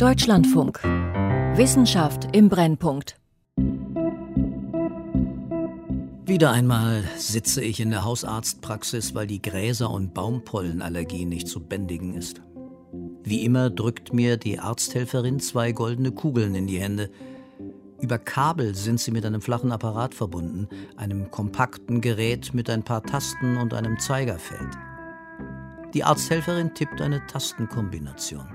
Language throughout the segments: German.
Deutschlandfunk. Wissenschaft im Brennpunkt. Wieder einmal sitze ich in der Hausarztpraxis, weil die Gräser- und Baumpollenallergie nicht zu bändigen ist. Wie immer drückt mir die Arzthelferin zwei goldene Kugeln in die Hände. Über Kabel sind sie mit einem flachen Apparat verbunden, einem kompakten Gerät mit ein paar Tasten und einem Zeigerfeld. Die Arzthelferin tippt eine Tastenkombination.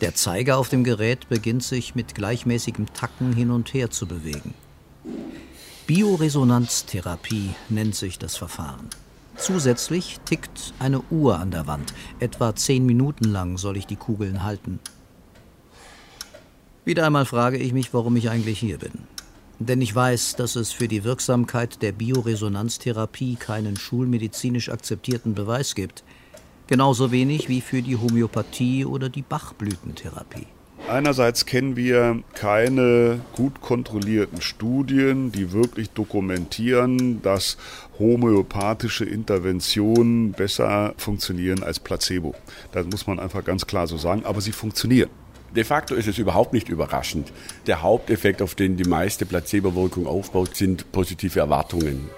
Der Zeiger auf dem Gerät beginnt sich mit gleichmäßigem Tacken hin und her zu bewegen. Bioresonanztherapie nennt sich das Verfahren. Zusätzlich tickt eine Uhr an der Wand. Etwa zehn Minuten lang soll ich die Kugeln halten. Wieder einmal frage ich mich, warum ich eigentlich hier bin. Denn ich weiß, dass es für die Wirksamkeit der Bioresonanztherapie keinen schulmedizinisch akzeptierten Beweis gibt. Genauso wenig wie für die Homöopathie oder die Bachblütentherapie. Einerseits kennen wir keine gut kontrollierten Studien, die wirklich dokumentieren, dass homöopathische Interventionen besser funktionieren als Placebo. Das muss man einfach ganz klar so sagen, aber sie funktionieren. De facto ist es überhaupt nicht überraschend. Der Haupteffekt, auf den die meiste Placebo-Wirkung aufbaut, sind positive Erwartungen.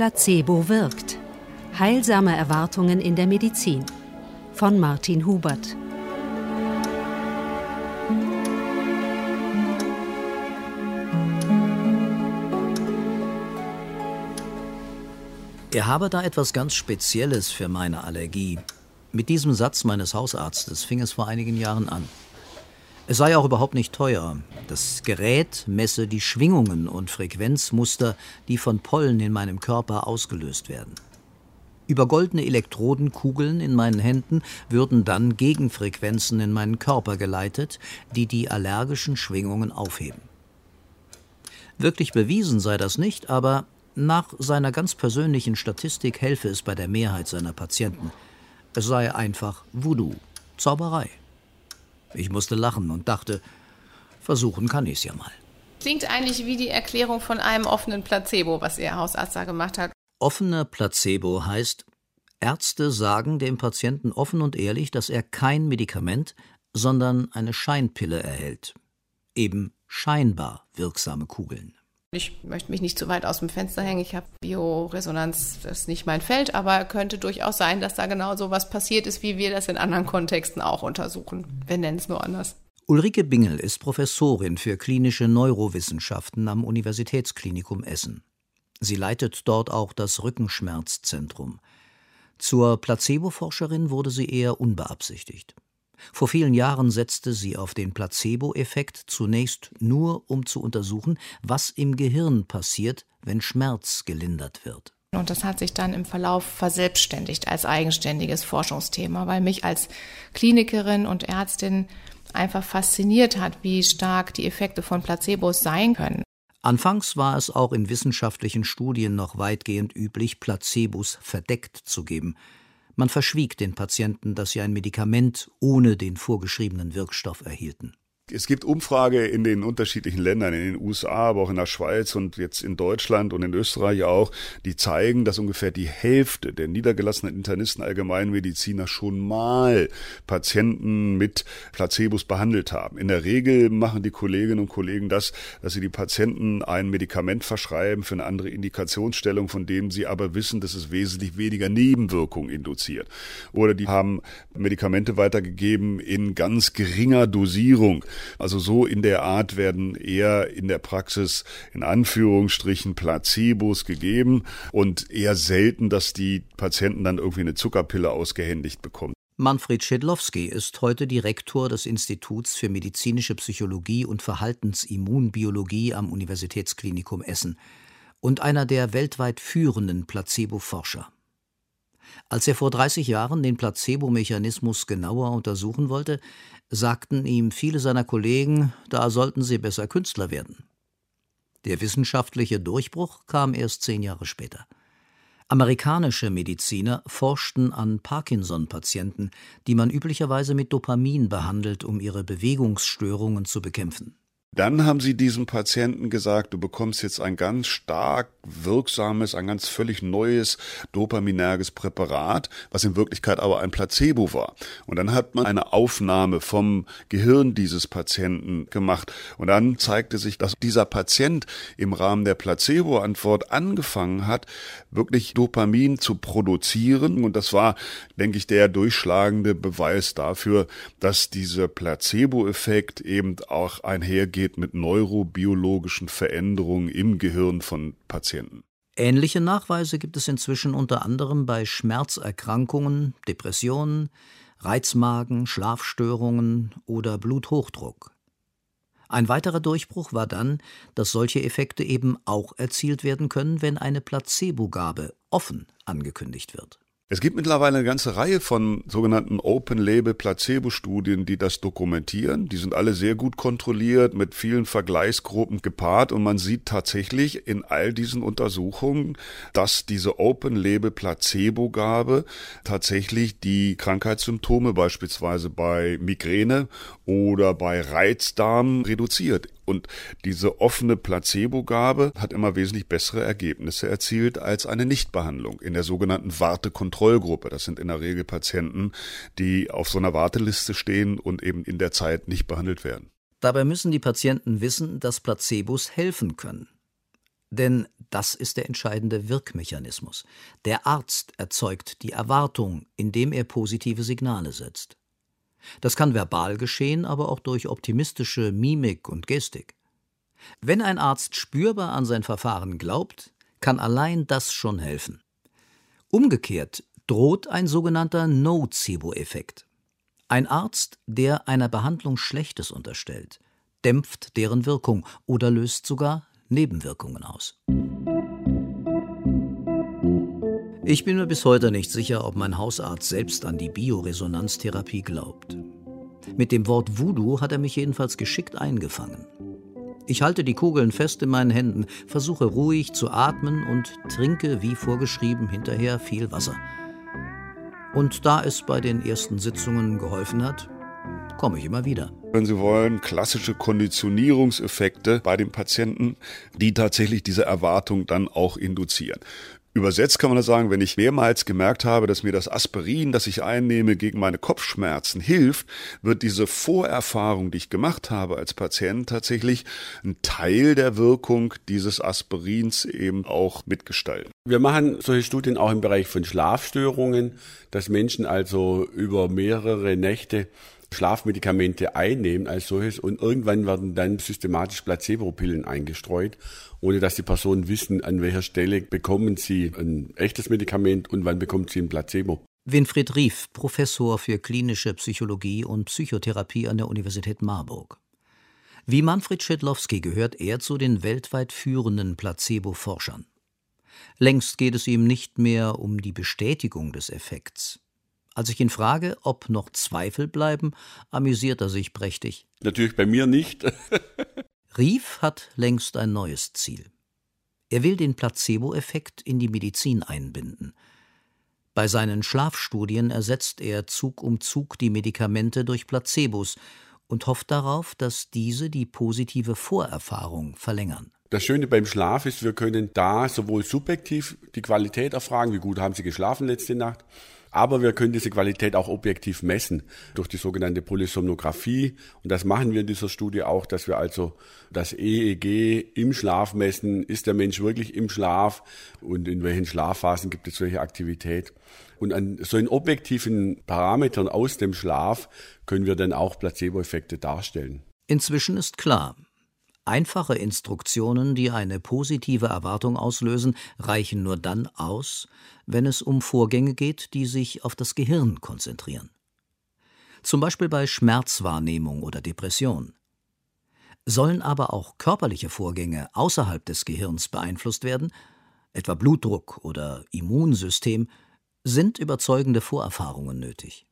Placebo wirkt. Heilsame Erwartungen in der Medizin von Martin Hubert. Er habe da etwas ganz Spezielles für meine Allergie. Mit diesem Satz meines Hausarztes fing es vor einigen Jahren an. Es sei auch überhaupt nicht teuer. Das Gerät messe die Schwingungen und Frequenzmuster, die von Pollen in meinem Körper ausgelöst werden. Über goldene Elektrodenkugeln in meinen Händen würden dann Gegenfrequenzen in meinen Körper geleitet, die die allergischen Schwingungen aufheben. Wirklich bewiesen sei das nicht, aber nach seiner ganz persönlichen Statistik helfe es bei der Mehrheit seiner Patienten. Es sei einfach Voodoo, Zauberei. Ich musste lachen und dachte, versuchen kann ich's ja mal. Klingt eigentlich wie die Erklärung von einem offenen Placebo, was Ihr Hausarzt da gemacht hat. Offener Placebo heißt, Ärzte sagen dem Patienten offen und ehrlich, dass er kein Medikament, sondern eine Scheinpille erhält. Eben scheinbar wirksame Kugeln. Ich möchte mich nicht zu weit aus dem Fenster hängen. Ich habe Bioresonanz, das ist nicht mein Feld, aber könnte durchaus sein, dass da genau so was passiert ist, wie wir das in anderen Kontexten auch untersuchen. Wir nennen es nur anders. Ulrike Bingel ist Professorin für klinische Neurowissenschaften am Universitätsklinikum Essen. Sie leitet dort auch das Rückenschmerzzentrum. Zur Placebo-Forscherin wurde sie eher unbeabsichtigt. Vor vielen Jahren setzte sie auf den Placebo-Effekt zunächst nur, um zu untersuchen, was im Gehirn passiert, wenn Schmerz gelindert wird. Und das hat sich dann im Verlauf verselbstständigt als eigenständiges Forschungsthema, weil mich als Klinikerin und Ärztin einfach fasziniert hat, wie stark die Effekte von Placebos sein können. Anfangs war es auch in wissenschaftlichen Studien noch weitgehend üblich, Placebos verdeckt zu geben. Man verschwieg den Patienten, dass sie ein Medikament ohne den vorgeschriebenen Wirkstoff erhielten. Es gibt Umfrage in den unterschiedlichen Ländern, in den USA, aber auch in der Schweiz und jetzt in Deutschland und in Österreich auch, die zeigen, dass ungefähr die Hälfte der niedergelassenen Internisten Allgemeinmediziner schon mal Patienten mit Placebos behandelt haben. In der Regel machen die Kolleginnen und Kollegen das, dass sie die Patienten ein Medikament verschreiben für eine andere Indikationsstellung, von dem sie aber wissen, dass es wesentlich weniger Nebenwirkungen induziert. Oder die haben Medikamente weitergegeben in ganz geringer Dosierung also so in der Art werden eher in der Praxis in Anführungsstrichen Placebos gegeben und eher selten, dass die Patienten dann irgendwie eine Zuckerpille ausgehändigt bekommen. Manfred Schedlowski ist heute Direktor des Instituts für medizinische Psychologie und Verhaltensimmunbiologie am Universitätsklinikum Essen und einer der weltweit führenden Placebo-Forscher. Als er vor 30 Jahren den Placebo-Mechanismus genauer untersuchen wollte, sagten ihm viele seiner Kollegen, da sollten sie besser Künstler werden. Der wissenschaftliche Durchbruch kam erst zehn Jahre später. Amerikanische Mediziner forschten an Parkinson-Patienten, die man üblicherweise mit Dopamin behandelt, um ihre Bewegungsstörungen zu bekämpfen. Dann haben sie diesem Patienten gesagt, du bekommst jetzt ein ganz stark wirksames, ein ganz völlig neues dopaminerges Präparat, was in Wirklichkeit aber ein Placebo war. Und dann hat man eine Aufnahme vom Gehirn dieses Patienten gemacht. Und dann zeigte sich, dass dieser Patient im Rahmen der Placebo-Antwort angefangen hat, wirklich Dopamin zu produzieren. Und das war, denke ich, der durchschlagende Beweis dafür, dass dieser Placebo-Effekt eben auch einhergeht mit neurobiologischen Veränderungen im Gehirn von Patienten. Ähnliche Nachweise gibt es inzwischen unter anderem bei Schmerzerkrankungen, Depressionen, Reizmagen, Schlafstörungen oder Bluthochdruck. Ein weiterer Durchbruch war dann, dass solche Effekte eben auch erzielt werden können, wenn eine Placebogabe offen angekündigt wird. Es gibt mittlerweile eine ganze Reihe von sogenannten Open-Label-Placebo-Studien, die das dokumentieren. Die sind alle sehr gut kontrolliert, mit vielen Vergleichsgruppen gepaart und man sieht tatsächlich in all diesen Untersuchungen, dass diese Open-Label-Placebo-Gabe tatsächlich die Krankheitssymptome beispielsweise bei Migräne oder bei Reizdarm reduziert. Und diese offene Placebo-Gabe hat immer wesentlich bessere Ergebnisse erzielt als eine Nichtbehandlung in der sogenannten Wartekontrollgruppe. Das sind in der Regel Patienten, die auf so einer Warteliste stehen und eben in der Zeit nicht behandelt werden. Dabei müssen die Patienten wissen, dass Placebos helfen können. Denn das ist der entscheidende Wirkmechanismus. Der Arzt erzeugt die Erwartung, indem er positive Signale setzt. Das kann verbal geschehen, aber auch durch optimistische Mimik und Gestik. Wenn ein Arzt spürbar an sein Verfahren glaubt, kann allein das schon helfen. Umgekehrt droht ein sogenannter Nocebo-Effekt. Ein Arzt, der einer Behandlung Schlechtes unterstellt, dämpft deren Wirkung oder löst sogar Nebenwirkungen aus. Ich bin mir bis heute nicht sicher, ob mein Hausarzt selbst an die Bioresonanztherapie glaubt. Mit dem Wort Voodoo hat er mich jedenfalls geschickt eingefangen. Ich halte die Kugeln fest in meinen Händen, versuche ruhig zu atmen und trinke, wie vorgeschrieben, hinterher viel Wasser. Und da es bei den ersten Sitzungen geholfen hat, komme ich immer wieder. Wenn Sie wollen, klassische Konditionierungseffekte bei den Patienten, die tatsächlich diese Erwartung dann auch induzieren. Übersetzt kann man das sagen, wenn ich mehrmals gemerkt habe, dass mir das Aspirin, das ich einnehme, gegen meine Kopfschmerzen hilft, wird diese Vorerfahrung, die ich gemacht habe als Patient, tatsächlich ein Teil der Wirkung dieses Aspirins eben auch mitgestalten. Wir machen solche Studien auch im Bereich von Schlafstörungen, dass Menschen also über mehrere Nächte Schlafmedikamente einnehmen als solches und irgendwann werden dann systematisch Placebo-Pillen eingestreut, ohne dass die Personen wissen, an welcher Stelle bekommen sie ein echtes Medikament und wann bekommt sie ein Placebo. Winfried Rief, Professor für klinische Psychologie und Psychotherapie an der Universität Marburg. Wie Manfred Schedlowski gehört er zu den weltweit führenden Placebo-Forschern. Längst geht es ihm nicht mehr um die Bestätigung des Effekts. Als ich ihn frage, ob noch Zweifel bleiben, amüsiert er sich prächtig. Natürlich bei mir nicht. Rief hat längst ein neues Ziel. Er will den Placebo-Effekt in die Medizin einbinden. Bei seinen Schlafstudien ersetzt er Zug um Zug die Medikamente durch Placebos und hofft darauf, dass diese die positive Vorerfahrung verlängern. Das Schöne beim Schlaf ist, wir können da sowohl subjektiv die Qualität erfragen, wie gut haben Sie geschlafen letzte Nacht, aber wir können diese Qualität auch objektiv messen durch die sogenannte Polysomnographie. Und das machen wir in dieser Studie auch, dass wir also das EEG im Schlaf messen. Ist der Mensch wirklich im Schlaf? Und in welchen Schlafphasen gibt es welche Aktivität? Und an solchen objektiven Parametern aus dem Schlaf können wir dann auch Placebo-Effekte darstellen. Inzwischen ist klar, Einfache Instruktionen, die eine positive Erwartung auslösen, reichen nur dann aus, wenn es um Vorgänge geht, die sich auf das Gehirn konzentrieren. Zum Beispiel bei Schmerzwahrnehmung oder Depression. Sollen aber auch körperliche Vorgänge außerhalb des Gehirns beeinflusst werden, etwa Blutdruck oder Immunsystem, sind überzeugende Vorerfahrungen nötig.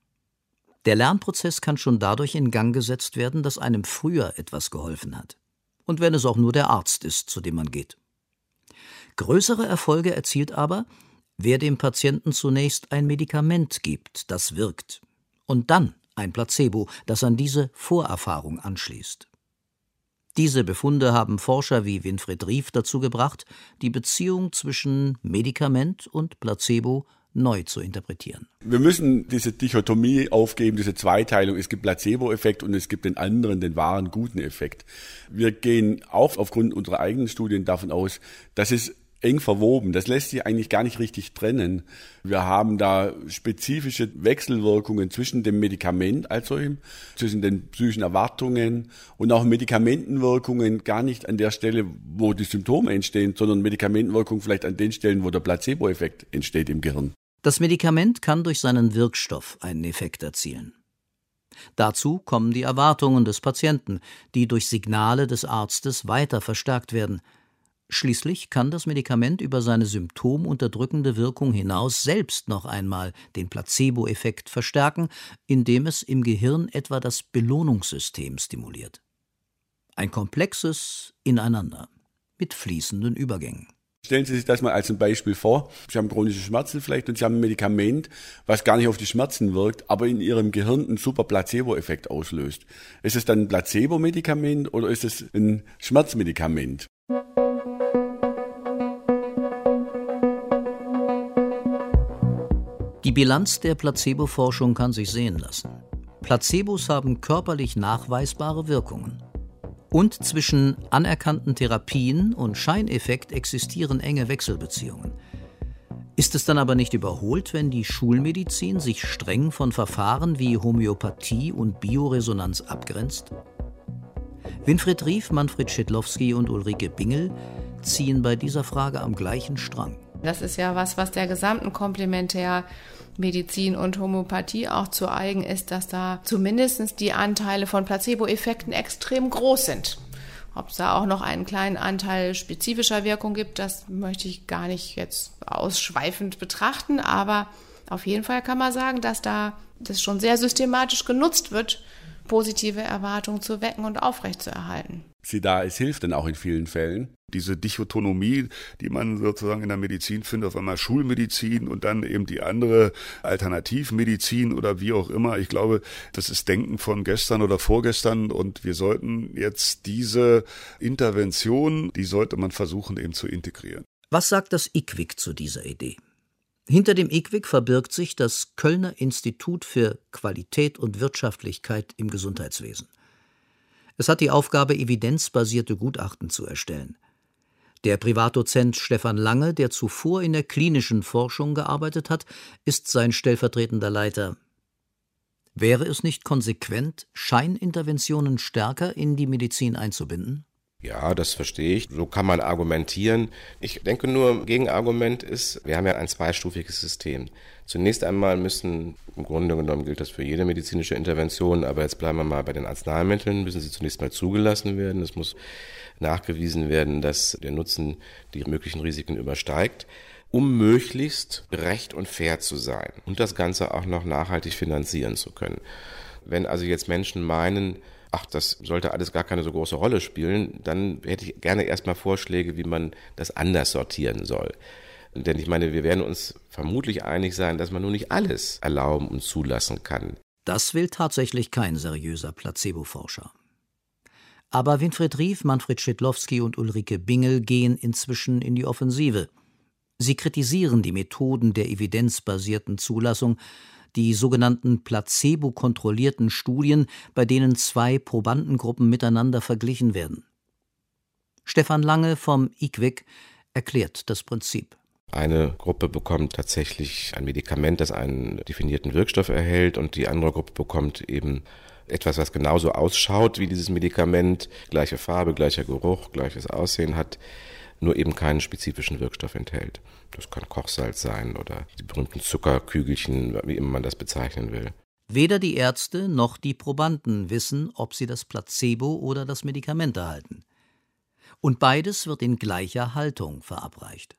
Der Lernprozess kann schon dadurch in Gang gesetzt werden, dass einem früher etwas geholfen hat. Und wenn es auch nur der Arzt ist, zu dem man geht. Größere Erfolge erzielt aber, wer dem Patienten zunächst ein Medikament gibt, das wirkt, und dann ein Placebo, das an diese Vorerfahrung anschließt. Diese Befunde haben Forscher wie Winfried Rief dazu gebracht, die Beziehung zwischen Medikament und Placebo neu zu interpretieren. Wir müssen diese Dichotomie aufgeben, diese Zweiteilung. Es gibt Placebo-Effekt und es gibt den anderen, den wahren guten Effekt. Wir gehen auch aufgrund unserer eigenen Studien davon aus, dass es eng verwoben. Das lässt sich eigentlich gar nicht richtig trennen. Wir haben da spezifische Wechselwirkungen zwischen dem Medikament als solchem, zwischen den psychischen Erwartungen und auch Medikamentenwirkungen gar nicht an der Stelle, wo die Symptome entstehen, sondern Medikamentenwirkungen vielleicht an den Stellen, wo der Placebo-Effekt entsteht im Gehirn. Das Medikament kann durch seinen Wirkstoff einen Effekt erzielen. Dazu kommen die Erwartungen des Patienten, die durch Signale des Arztes weiter verstärkt werden – Schließlich kann das Medikament über seine symptomunterdrückende Wirkung hinaus selbst noch einmal den Placebo-Effekt verstärken, indem es im Gehirn etwa das Belohnungssystem stimuliert. Ein komplexes Ineinander mit fließenden Übergängen. Stellen Sie sich das mal als ein Beispiel vor. Sie haben chronische Schmerzen vielleicht und Sie haben ein Medikament, was gar nicht auf die Schmerzen wirkt, aber in Ihrem Gehirn einen super Placebo-Effekt auslöst. Ist es dann ein Placebo-Medikament oder ist es ein Schmerzmedikament? Die Bilanz der Placebo-Forschung kann sich sehen lassen. Placebos haben körperlich nachweisbare Wirkungen. Und zwischen anerkannten Therapien und Scheineffekt existieren enge Wechselbeziehungen. Ist es dann aber nicht überholt, wenn die Schulmedizin sich streng von Verfahren wie Homöopathie und Bioresonanz abgrenzt? Winfried Rief, Manfred Schidlowski und Ulrike Bingel ziehen bei dieser Frage am gleichen Strang. Das ist ja was, was der gesamten Komplementärmedizin und Homöopathie auch zu eigen ist, dass da zumindest die Anteile von Placebo-Effekten extrem groß sind. Ob es da auch noch einen kleinen Anteil spezifischer Wirkung gibt, das möchte ich gar nicht jetzt ausschweifend betrachten, aber auf jeden Fall kann man sagen, dass da das schon sehr systematisch genutzt wird, positive Erwartungen zu wecken und aufrechtzuerhalten. Sie da, es hilft dann auch in vielen Fällen diese Dichotomie, die man sozusagen in der Medizin findet, auf einmal Schulmedizin und dann eben die andere Alternativmedizin oder wie auch immer. Ich glaube, das ist Denken von gestern oder vorgestern und wir sollten jetzt diese Intervention, die sollte man versuchen eben zu integrieren. Was sagt das IQWIC zu dieser Idee? Hinter dem IQWIC verbirgt sich das Kölner Institut für Qualität und Wirtschaftlichkeit im Gesundheitswesen. Es hat die Aufgabe, evidenzbasierte Gutachten zu erstellen. Der Privatdozent Stefan Lange, der zuvor in der klinischen Forschung gearbeitet hat, ist sein stellvertretender Leiter. Wäre es nicht konsequent, Scheininterventionen stärker in die Medizin einzubinden? Ja, das verstehe ich. So kann man argumentieren. Ich denke nur, Gegenargument ist, wir haben ja ein zweistufiges System. Zunächst einmal müssen, im Grunde genommen gilt das für jede medizinische Intervention, aber jetzt bleiben wir mal bei den Arzneimitteln, müssen sie zunächst mal zugelassen werden. Es muss nachgewiesen werden, dass der Nutzen die möglichen Risiken übersteigt um möglichst gerecht und fair zu sein und das Ganze auch noch nachhaltig finanzieren zu können. Wenn also jetzt Menschen meinen, ach, das sollte alles gar keine so große Rolle spielen, dann hätte ich gerne erstmal Vorschläge, wie man das anders sortieren soll. Denn ich meine, wir werden uns vermutlich einig sein, dass man nur nicht alles erlauben und zulassen kann. Das will tatsächlich kein seriöser Placebo-Forscher. Aber Winfried Rief, Manfred Schidlowski und Ulrike Bingel gehen inzwischen in die Offensive. Sie kritisieren die Methoden der evidenzbasierten Zulassung, die sogenannten placebo-kontrollierten Studien, bei denen zwei Probandengruppen miteinander verglichen werden. Stefan Lange vom IQWIC erklärt das Prinzip. Eine Gruppe bekommt tatsächlich ein Medikament, das einen definierten Wirkstoff erhält und die andere Gruppe bekommt eben etwas, was genauso ausschaut wie dieses Medikament, gleiche Farbe, gleicher Geruch, gleiches Aussehen hat, nur eben keinen spezifischen Wirkstoff enthält. Das kann Kochsalz sein oder die berühmten Zuckerkügelchen, wie immer man das bezeichnen will. Weder die Ärzte noch die Probanden wissen, ob sie das Placebo oder das Medikament erhalten. Und beides wird in gleicher Haltung verabreicht.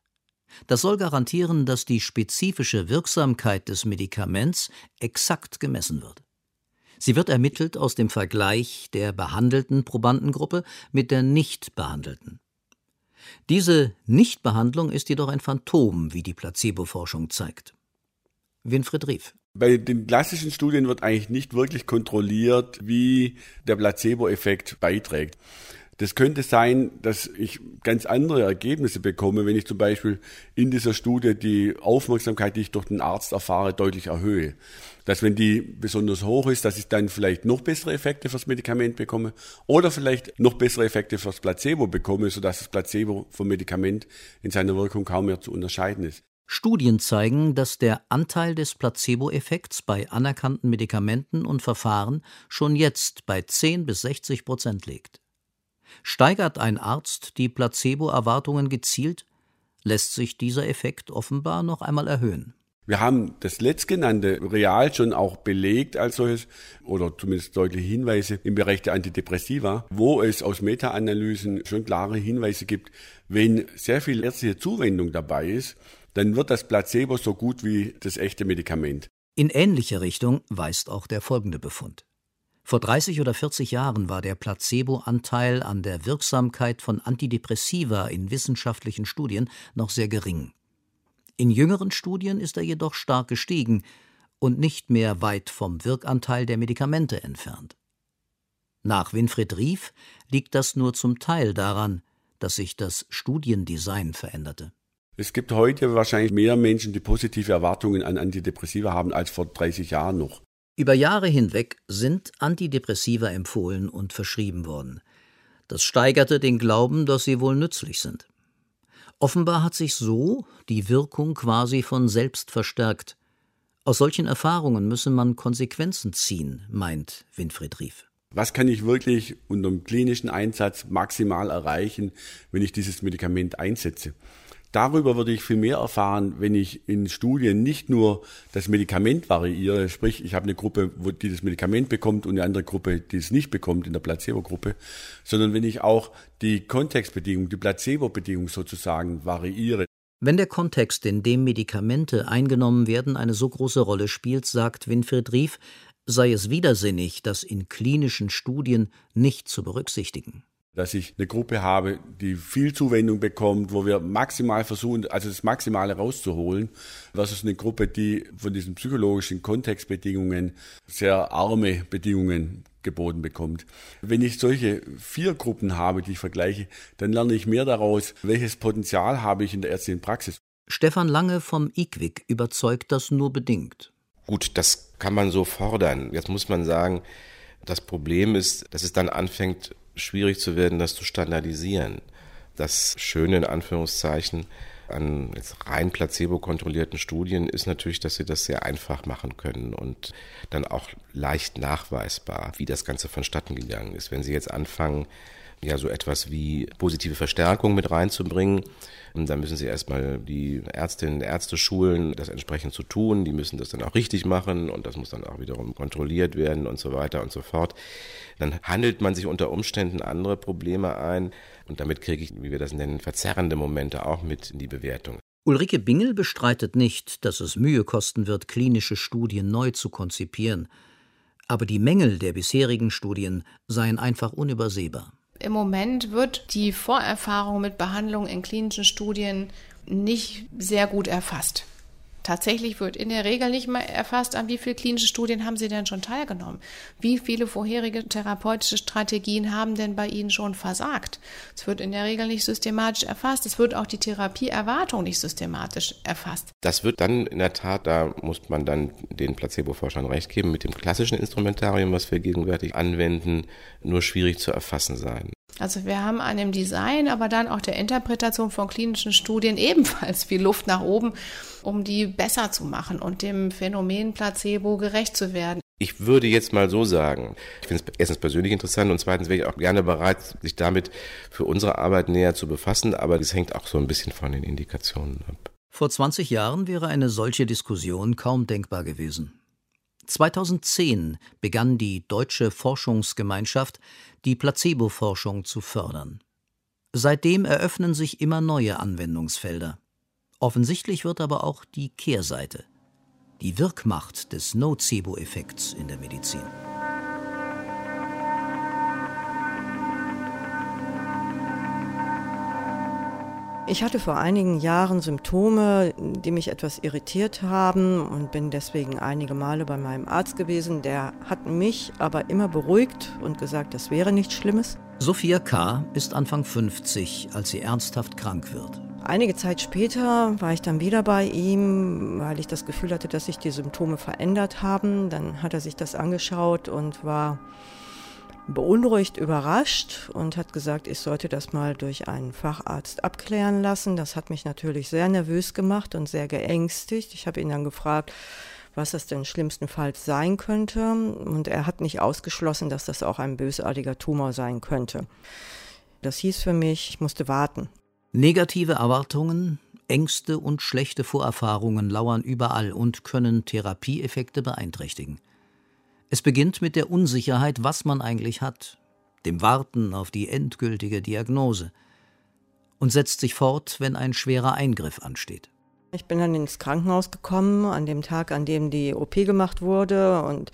Das soll garantieren, dass die spezifische Wirksamkeit des Medikaments exakt gemessen wird. Sie wird ermittelt aus dem Vergleich der behandelten Probandengruppe mit der nicht behandelten. Diese Nichtbehandlung ist jedoch ein Phantom, wie die Placebo-Forschung zeigt. Winfried Rief. Bei den klassischen Studien wird eigentlich nicht wirklich kontrolliert, wie der Placebo-Effekt beiträgt. Das könnte sein, dass ich ganz andere Ergebnisse bekomme, wenn ich zum Beispiel in dieser Studie die Aufmerksamkeit, die ich durch den Arzt erfahre, deutlich erhöhe. Dass wenn die besonders hoch ist, dass ich dann vielleicht noch bessere Effekte fürs Medikament bekomme oder vielleicht noch bessere Effekte fürs Placebo bekomme, sodass das Placebo vom Medikament in seiner Wirkung kaum mehr zu unterscheiden ist. Studien zeigen, dass der Anteil des Placebo-Effekts bei anerkannten Medikamenten und Verfahren schon jetzt bei 10 bis 60 Prozent liegt. Steigert ein Arzt die Placebo-Erwartungen gezielt, lässt sich dieser Effekt offenbar noch einmal erhöhen. Wir haben das letztgenannte real schon auch belegt als solches oder zumindest deutliche Hinweise im Bereich der Antidepressiva, wo es aus Meta-Analysen schon klare Hinweise gibt, wenn sehr viel ärztliche Zuwendung dabei ist, dann wird das Placebo so gut wie das echte Medikament. In ähnliche Richtung weist auch der folgende Befund. Vor 30 oder 40 Jahren war der Placebo-Anteil an der Wirksamkeit von Antidepressiva in wissenschaftlichen Studien noch sehr gering. In jüngeren Studien ist er jedoch stark gestiegen und nicht mehr weit vom Wirkanteil der Medikamente entfernt. Nach Winfried Rief liegt das nur zum Teil daran, dass sich das Studiendesign veränderte. Es gibt heute wahrscheinlich mehr Menschen, die positive Erwartungen an Antidepressiva haben als vor 30 Jahren noch. Über Jahre hinweg sind Antidepressiva empfohlen und verschrieben worden. Das steigerte den Glauben, dass sie wohl nützlich sind. Offenbar hat sich so die Wirkung quasi von selbst verstärkt. Aus solchen Erfahrungen müsse man Konsequenzen ziehen, meint Winfried Rief. Was kann ich wirklich unter dem klinischen Einsatz maximal erreichen, wenn ich dieses Medikament einsetze? Darüber würde ich viel mehr erfahren, wenn ich in Studien nicht nur das Medikament variiere, sprich ich habe eine Gruppe, die das Medikament bekommt und eine andere Gruppe, die es nicht bekommt in der Placebo-Gruppe, sondern wenn ich auch die Kontextbedingungen, die Placebo-Bedingungen sozusagen variiere. Wenn der Kontext, in dem Medikamente eingenommen werden, eine so große Rolle spielt, sagt Winfried Rief, sei es widersinnig, das in klinischen Studien nicht zu berücksichtigen dass ich eine Gruppe habe, die viel Zuwendung bekommt, wo wir maximal versuchen, also das Maximale rauszuholen, versus eine Gruppe, die von diesen psychologischen Kontextbedingungen sehr arme Bedingungen geboten bekommt. Wenn ich solche vier Gruppen habe, die ich vergleiche, dann lerne ich mehr daraus, welches Potenzial habe ich in der ärztlichen Praxis. Stefan Lange vom IQWIC überzeugt das nur bedingt. Gut, das kann man so fordern. Jetzt muss man sagen, das Problem ist, dass es dann anfängt, schwierig zu werden, das zu standardisieren. Das Schöne in Anführungszeichen an rein placebo-kontrollierten Studien ist natürlich, dass sie das sehr einfach machen können und dann auch leicht nachweisbar, wie das Ganze vonstatten gegangen ist. Wenn Sie jetzt anfangen, ja so etwas wie positive Verstärkung mit reinzubringen. Dann müssen sie erstmal die Ärztinnen und Ärzte schulen, das entsprechend zu tun. Die müssen das dann auch richtig machen und das muss dann auch wiederum kontrolliert werden und so weiter und so fort. Dann handelt man sich unter Umständen andere Probleme ein und damit kriege ich, wie wir das nennen, verzerrende Momente auch mit in die Bewertung. Ulrike Bingel bestreitet nicht, dass es Mühe kosten wird, klinische Studien neu zu konzipieren. Aber die Mängel der bisherigen Studien seien einfach unübersehbar. Im Moment wird die Vorerfahrung mit Behandlung in klinischen Studien nicht sehr gut erfasst. Tatsächlich wird in der Regel nicht mal erfasst, an wie viele klinische Studien haben Sie denn schon teilgenommen? Wie viele vorherige therapeutische Strategien haben denn bei Ihnen schon versagt? Es wird in der Regel nicht systematisch erfasst. Es wird auch die Therapieerwartung nicht systematisch erfasst. Das wird dann in der Tat, da muss man dann den Placebo-Forschern recht geben, mit dem klassischen Instrumentarium, was wir gegenwärtig anwenden, nur schwierig zu erfassen sein. Also wir haben an dem Design, aber dann auch der Interpretation von klinischen Studien ebenfalls viel Luft nach oben, um die besser zu machen und dem Phänomen Placebo gerecht zu werden. Ich würde jetzt mal so sagen, ich finde es erstens persönlich interessant und zweitens wäre ich auch gerne bereit, sich damit für unsere Arbeit näher zu befassen, aber das hängt auch so ein bisschen von den Indikationen ab. Vor 20 Jahren wäre eine solche Diskussion kaum denkbar gewesen. 2010 begann die Deutsche Forschungsgemeinschaft, die Placebo-Forschung zu fördern. Seitdem eröffnen sich immer neue Anwendungsfelder. Offensichtlich wird aber auch die Kehrseite, die Wirkmacht des Nocebo-Effekts in der Medizin. Ich hatte vor einigen Jahren Symptome, die mich etwas irritiert haben und bin deswegen einige Male bei meinem Arzt gewesen. Der hat mich aber immer beruhigt und gesagt, das wäre nichts Schlimmes. Sophia K. ist Anfang 50, als sie ernsthaft krank wird. Einige Zeit später war ich dann wieder bei ihm, weil ich das Gefühl hatte, dass sich die Symptome verändert haben. Dann hat er sich das angeschaut und war beunruhigt, überrascht und hat gesagt, ich sollte das mal durch einen Facharzt abklären lassen. Das hat mich natürlich sehr nervös gemacht und sehr geängstigt. Ich habe ihn dann gefragt, was das denn schlimmstenfalls sein könnte. Und er hat nicht ausgeschlossen, dass das auch ein bösartiger Tumor sein könnte. Das hieß für mich, ich musste warten. Negative Erwartungen, Ängste und schlechte Vorerfahrungen lauern überall und können Therapieeffekte beeinträchtigen. Es beginnt mit der Unsicherheit, was man eigentlich hat, dem Warten auf die endgültige Diagnose und setzt sich fort, wenn ein schwerer Eingriff ansteht. Ich bin dann ins Krankenhaus gekommen, an dem Tag, an dem die OP gemacht wurde und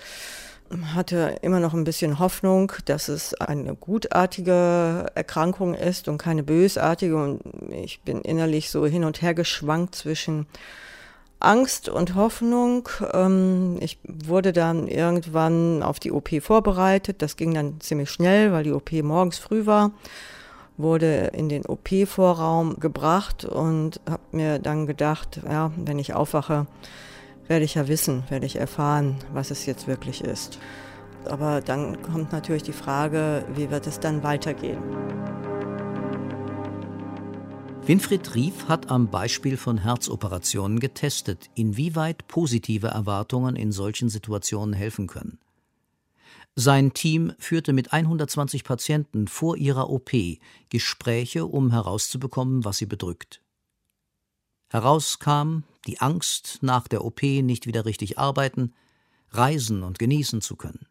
hatte immer noch ein bisschen Hoffnung, dass es eine gutartige Erkrankung ist und keine bösartige. Und ich bin innerlich so hin und her geschwankt zwischen Angst und Hoffnung. Ähm, ich wurde dann irgendwann auf die OP vorbereitet. Das ging dann ziemlich schnell, weil die OP morgens früh war. Wurde in den OP-Vorraum gebracht und habe mir dann gedacht, ja, wenn ich aufwache, werde ich ja wissen, werde ich erfahren, was es jetzt wirklich ist. Aber dann kommt natürlich die Frage, wie wird es dann weitergehen? Winfried Rief hat am Beispiel von Herzoperationen getestet, inwieweit positive Erwartungen in solchen Situationen helfen können. Sein Team führte mit 120 Patienten vor ihrer OP Gespräche, um herauszubekommen, was sie bedrückt. Heraus kam die Angst, nach der OP nicht wieder richtig arbeiten, reisen und genießen zu können.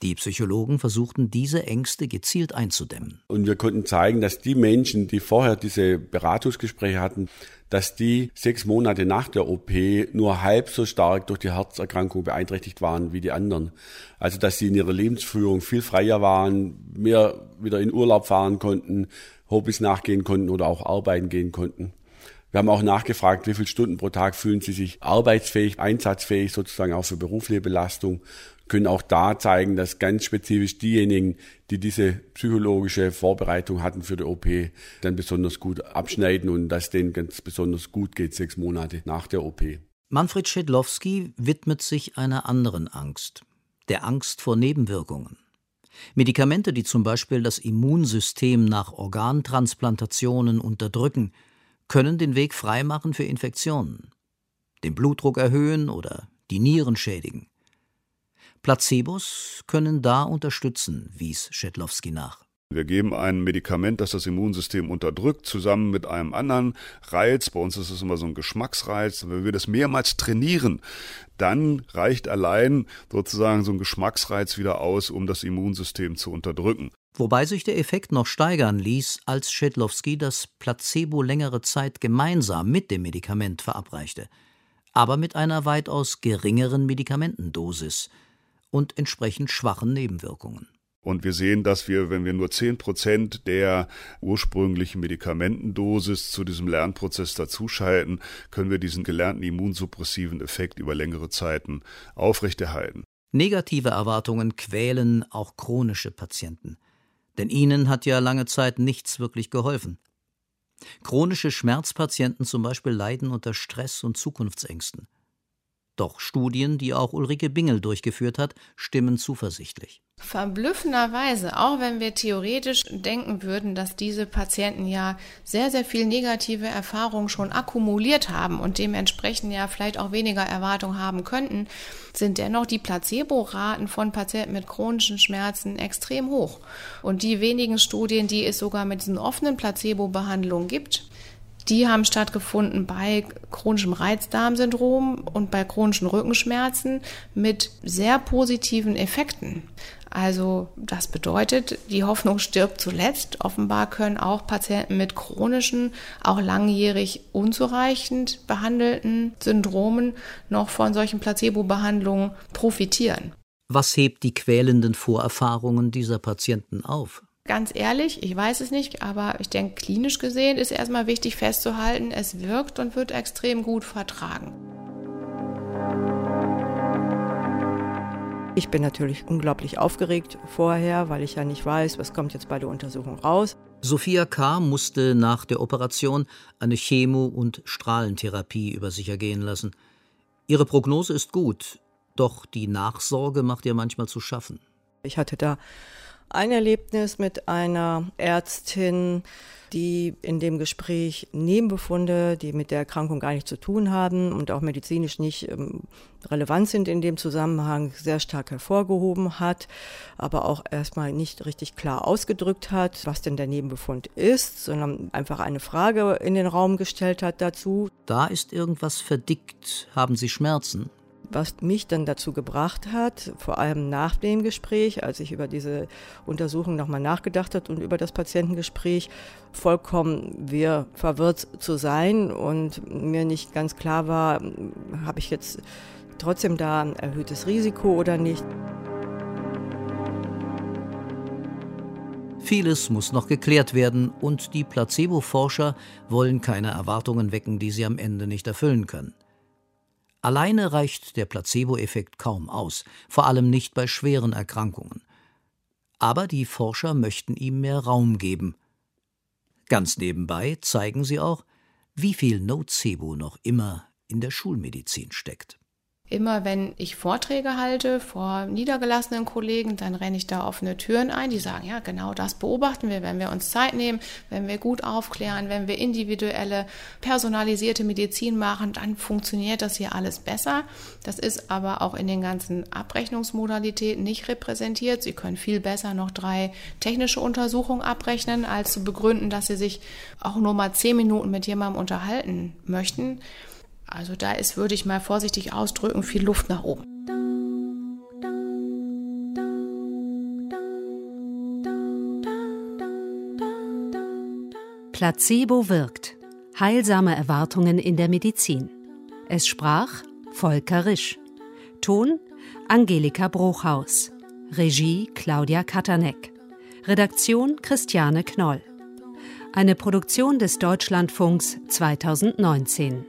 Die Psychologen versuchten diese Ängste gezielt einzudämmen. Und wir konnten zeigen, dass die Menschen, die vorher diese Beratungsgespräche hatten, dass die sechs Monate nach der OP nur halb so stark durch die Herzerkrankung beeinträchtigt waren wie die anderen. Also dass sie in ihrer Lebensführung viel freier waren, mehr wieder in Urlaub fahren konnten, Hobbys nachgehen konnten oder auch arbeiten gehen konnten. Wir haben auch nachgefragt, wie viele Stunden pro Tag fühlen Sie sich arbeitsfähig, einsatzfähig, sozusagen auch für berufliche Belastung können auch da zeigen, dass ganz spezifisch diejenigen, die diese psychologische Vorbereitung hatten für die OP, dann besonders gut abschneiden und dass denen ganz besonders gut geht, sechs Monate nach der OP. Manfred Schedlowski widmet sich einer anderen Angst, der Angst vor Nebenwirkungen. Medikamente, die zum Beispiel das Immunsystem nach Organtransplantationen unterdrücken, können den Weg freimachen für Infektionen, den Blutdruck erhöhen oder die Nieren schädigen. Placebos können da unterstützen, wies Schedlowski nach. Wir geben ein Medikament, das das Immunsystem unterdrückt, zusammen mit einem anderen Reiz. Bei uns ist es immer so ein Geschmacksreiz. Wenn wir das mehrmals trainieren, dann reicht allein sozusagen so ein Geschmacksreiz wieder aus, um das Immunsystem zu unterdrücken. Wobei sich der Effekt noch steigern ließ, als Schedlowski das Placebo längere Zeit gemeinsam mit dem Medikament verabreichte, aber mit einer weitaus geringeren Medikamentendosis – und entsprechend schwachen Nebenwirkungen. Und wir sehen, dass wir, wenn wir nur zehn Prozent der ursprünglichen Medikamentendosis zu diesem Lernprozess dazuschalten, können wir diesen gelernten immunsuppressiven Effekt über längere Zeiten aufrechterhalten. Negative Erwartungen quälen auch chronische Patienten. Denn ihnen hat ja lange Zeit nichts wirklich geholfen. Chronische Schmerzpatienten zum Beispiel leiden unter Stress und Zukunftsängsten. Doch Studien, die auch Ulrike Bingel durchgeführt hat, stimmen zuversichtlich. Verblüffenderweise, auch wenn wir theoretisch denken würden, dass diese Patienten ja sehr, sehr viel negative Erfahrungen schon akkumuliert haben und dementsprechend ja vielleicht auch weniger Erwartungen haben könnten, sind dennoch die Placebo-Raten von Patienten mit chronischen Schmerzen extrem hoch. Und die wenigen Studien, die es sogar mit diesen offenen Placebo-Behandlungen gibt, die haben stattgefunden bei chronischem Reizdarmsyndrom und bei chronischen Rückenschmerzen mit sehr positiven Effekten. Also das bedeutet, die Hoffnung stirbt zuletzt. Offenbar können auch Patienten mit chronischen, auch langjährig unzureichend behandelten Syndromen noch von solchen Placebo-Behandlungen profitieren. Was hebt die quälenden Vorerfahrungen dieser Patienten auf? Ganz ehrlich, ich weiß es nicht, aber ich denke, klinisch gesehen ist erstmal wichtig festzuhalten, es wirkt und wird extrem gut vertragen. Ich bin natürlich unglaublich aufgeregt vorher, weil ich ja nicht weiß, was kommt jetzt bei der Untersuchung raus. Sophia K. musste nach der Operation eine Chemo- und Strahlentherapie über sich ergehen lassen. Ihre Prognose ist gut, doch die Nachsorge macht ihr manchmal zu schaffen. Ich hatte da ein Erlebnis mit einer Ärztin, die in dem Gespräch Nebenbefunde, die mit der Erkrankung gar nichts zu tun haben und auch medizinisch nicht ähm, relevant sind in dem Zusammenhang, sehr stark hervorgehoben hat, aber auch erstmal nicht richtig klar ausgedrückt hat, was denn der Nebenbefund ist, sondern einfach eine Frage in den Raum gestellt hat dazu. Da ist irgendwas verdickt. Haben Sie Schmerzen? Was mich dann dazu gebracht hat, vor allem nach dem Gespräch, als ich über diese Untersuchung nochmal nachgedacht habe und über das Patientengespräch, vollkommen wir verwirrt zu sein und mir nicht ganz klar war, habe ich jetzt trotzdem da ein erhöhtes Risiko oder nicht. Vieles muss noch geklärt werden und die Placebo-Forscher wollen keine Erwartungen wecken, die sie am Ende nicht erfüllen können. Alleine reicht der Placebo-Effekt kaum aus, vor allem nicht bei schweren Erkrankungen. Aber die Forscher möchten ihm mehr Raum geben. Ganz nebenbei zeigen sie auch, wie viel Nocebo noch immer in der Schulmedizin steckt. Immer wenn ich Vorträge halte vor niedergelassenen Kollegen, dann renne ich da offene Türen ein. Die sagen, ja, genau das beobachten wir, wenn wir uns Zeit nehmen, wenn wir gut aufklären, wenn wir individuelle, personalisierte Medizin machen, dann funktioniert das hier alles besser. Das ist aber auch in den ganzen Abrechnungsmodalitäten nicht repräsentiert. Sie können viel besser noch drei technische Untersuchungen abrechnen, als zu begründen, dass Sie sich auch nur mal zehn Minuten mit jemandem unterhalten möchten. Also da ist, würde ich mal vorsichtig ausdrücken, viel Luft nach oben. Placebo wirkt. Heilsame Erwartungen in der Medizin. Es sprach Volker Risch. Ton Angelika Bruchhaus. Regie Claudia Katanek. Redaktion Christiane Knoll. Eine Produktion des Deutschlandfunks 2019.